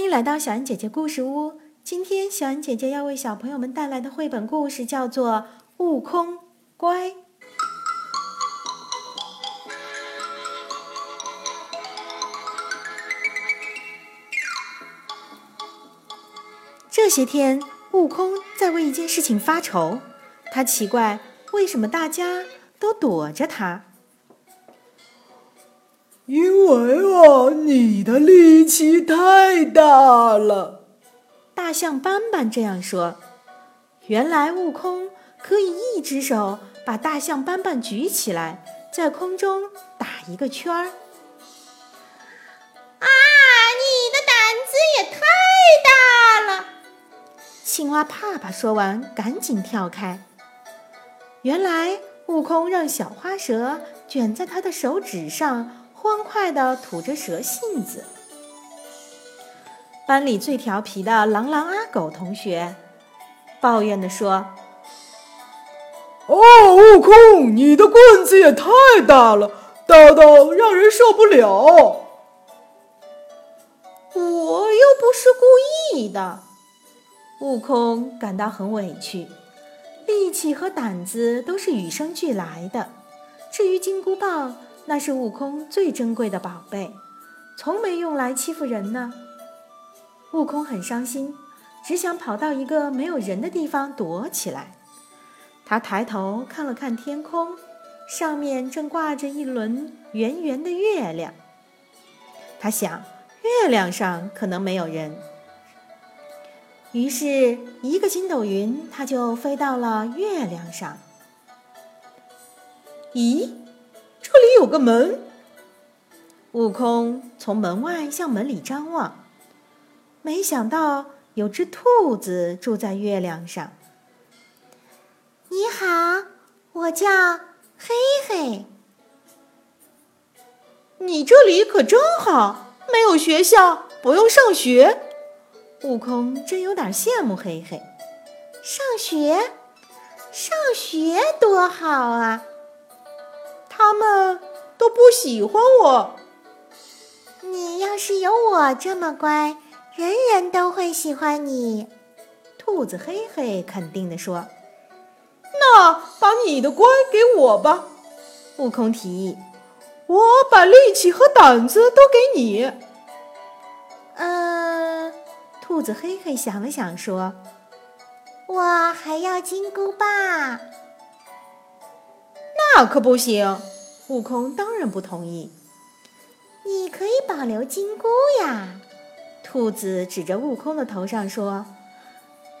欢迎来到小恩姐姐故事屋。今天小恩姐姐要为小朋友们带来的绘本故事叫做《悟空乖》。这些天，悟空在为一件事情发愁。他奇怪，为什么大家都躲着他？因为啊，你的力气太大了。大象斑斑这样说。原来悟空可以一只手把大象斑斑举起来，在空中打一个圈儿。啊，你的胆子也太大了！青蛙爸爸说完，赶紧跳开。原来悟空让小花蛇卷在他的手指上。欢快地吐着蛇信子。班里最调皮的狼狼阿狗同学抱怨地说：“哦，悟空，你的棍子也太大了，大到让人受不了。”我又不是故意的。悟空感到很委屈，力气和胆子都是与生俱来的。至于金箍棒，那是悟空最珍贵的宝贝，从没用来欺负人呢。悟空很伤心，只想跑到一个没有人的地方躲起来。他抬头看了看天空，上面正挂着一轮圆圆的月亮。他想，月亮上可能没有人。于是，一个筋斗云，他就飞到了月亮上。咦？这里有个门。悟空从门外向门里张望，没想到有只兔子住在月亮上。你好，我叫黑黑。你这里可真好，没有学校，不用上学。悟空真有点羡慕黑黑。上学，上学多好啊！他们都不喜欢我。你要是有我这么乖，人人都会喜欢你。兔子嘿嘿肯定地说：“那把你的乖给我吧。”悟空提议：“我把力气和胆子都给你。”嗯，兔子嘿嘿想了想说：“我还要金箍棒。”那可不行，悟空当然不同意。你可以保留金箍呀，兔子指着悟空的头上说：“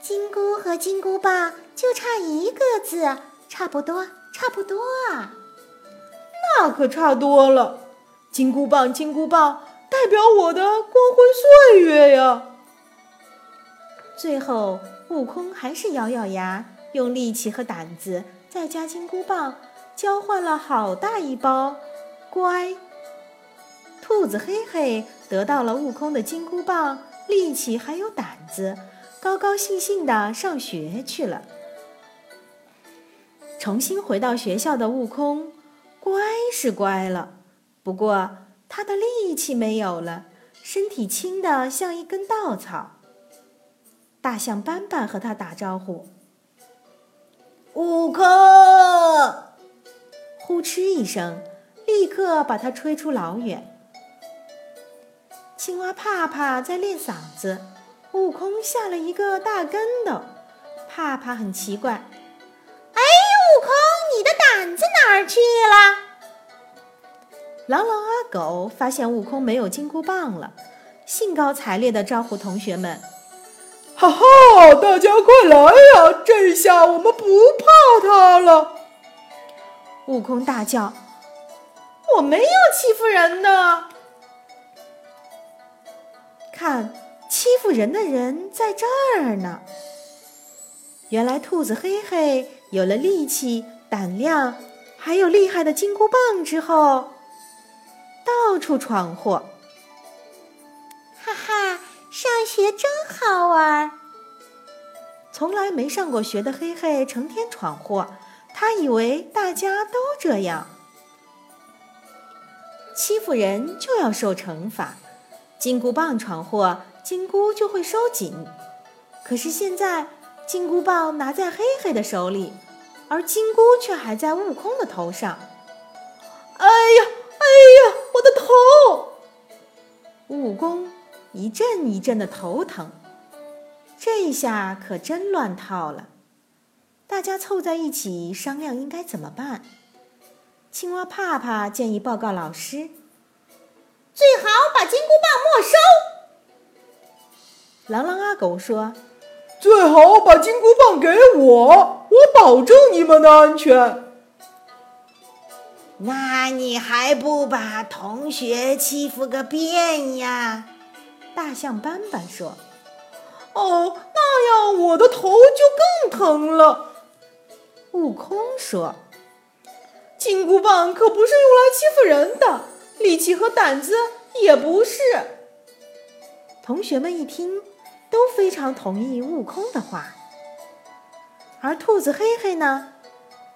金箍和金箍棒就差一个字，差不多，差不多啊。”那可差多了，金箍棒，金箍棒代表我的光辉岁月呀。最后，悟空还是咬咬牙，用力气和胆子再加金箍棒。交换了好大一包，乖。兔子嘿嘿得到了悟空的金箍棒、力气还有胆子，高高兴兴地上学去了。重新回到学校的悟空，乖是乖了，不过他的力气没有了，身体轻得像一根稻草。大象斑斑和他打招呼：“悟空。”呼哧一声，立刻把它吹出老远。青蛙怕怕在练嗓子，悟空下了一个大跟斗。怕怕很奇怪：“哎，悟空，你的胆子哪儿去了？”狼狼阿狗发现悟空没有金箍棒了，兴高采烈地招呼同学们：“哈哈，大家快来呀！这下我们不怕他了。”悟空大叫：“我没有欺负人呢！看，欺负人的人在这儿呢！”原来兔子嘿嘿有了力气、胆量，还有厉害的金箍棒之后，到处闯祸。哈哈，上学真好玩！从来没上过学的嘿嘿成天闯祸。他以为大家都这样，欺负人就要受惩罚。金箍棒闯祸金箍就会收紧。可是现在，金箍棒拿在黑黑的手里，而金箍却还在悟空的头上。哎呀，哎呀，我的头！悟空一阵一阵的头疼，这下可真乱套了。大家凑在一起商量应该怎么办。青蛙怕怕建议报告老师：“最好把金箍棒没收。”狼狼阿狗说：“最好把金箍棒给我，我保证你们的安全。”那你还不把同学欺负个遍呀？大象斑斑说：“哦，那样我的头就更疼了。”悟空说：“金箍棒可不是用来欺负人的，力气和胆子也不是。”同学们一听，都非常同意悟空的话。而兔子黑黑呢，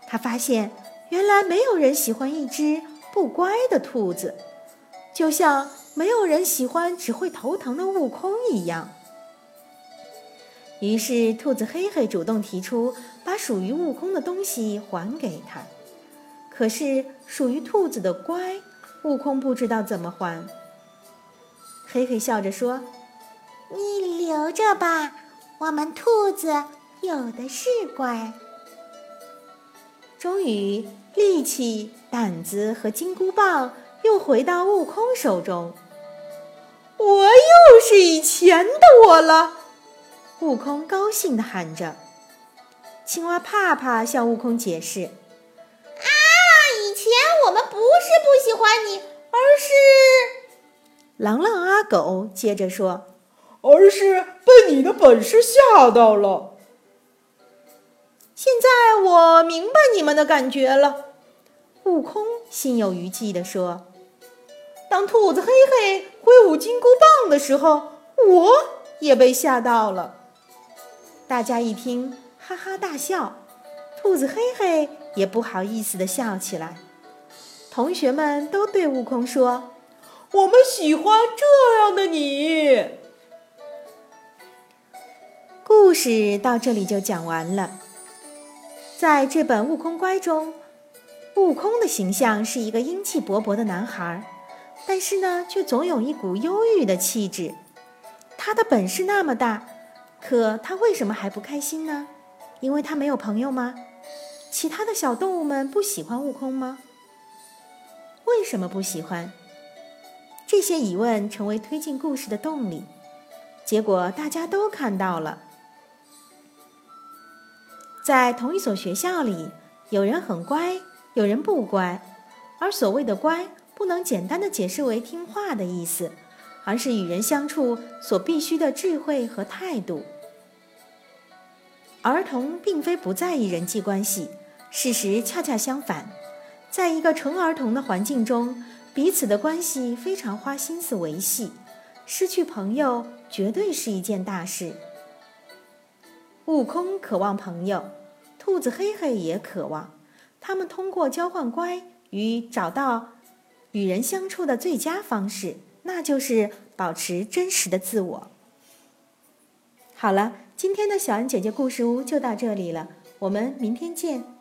他发现。原来没有人喜欢一只不乖的兔子，就像没有人喜欢只会头疼的悟空一样。于是，兔子黑黑主动提出把属于悟空的东西还给他。可是，属于兔子的乖，悟空不知道怎么还。黑黑笑着说：“你留着吧，我们兔子有的是乖。”终于，力气、胆子和金箍棒又回到悟空手中。我又是以前的我了！悟空高兴地喊着。青蛙怕怕向悟空解释：“啊，以前我们不是不喜欢你，而是……”狼狼阿狗接着说：“而是被你的本事吓到了。”现在我明白你们的感觉了，悟空心有余悸地说：“当兔子黑黑挥舞金箍棒的时候，我也被吓到了。”大家一听，哈哈大笑，兔子黑黑也不好意思地笑起来。同学们都对悟空说：“我们喜欢这样的你。”故事到这里就讲完了。在这本《悟空乖》中，悟空的形象是一个英气勃勃的男孩，但是呢，却总有一股忧郁的气质。他的本事那么大，可他为什么还不开心呢？因为他没有朋友吗？其他的小动物们不喜欢悟空吗？为什么不喜欢？这些疑问成为推进故事的动力。结果大家都看到了。在同一所学校里，有人很乖，有人不乖。而所谓的乖，不能简单的解释为听话的意思，而是与人相处所必须的智慧和态度。儿童并非不在意人际关系，事实恰恰相反，在一个纯儿童的环境中，彼此的关系非常花心思维系，失去朋友绝对是一件大事。悟空渴望朋友，兔子黑黑也渴望。他们通过交换乖与找到与人相处的最佳方式，那就是保持真实的自我。好了，今天的小恩姐姐故事屋就到这里了，我们明天见。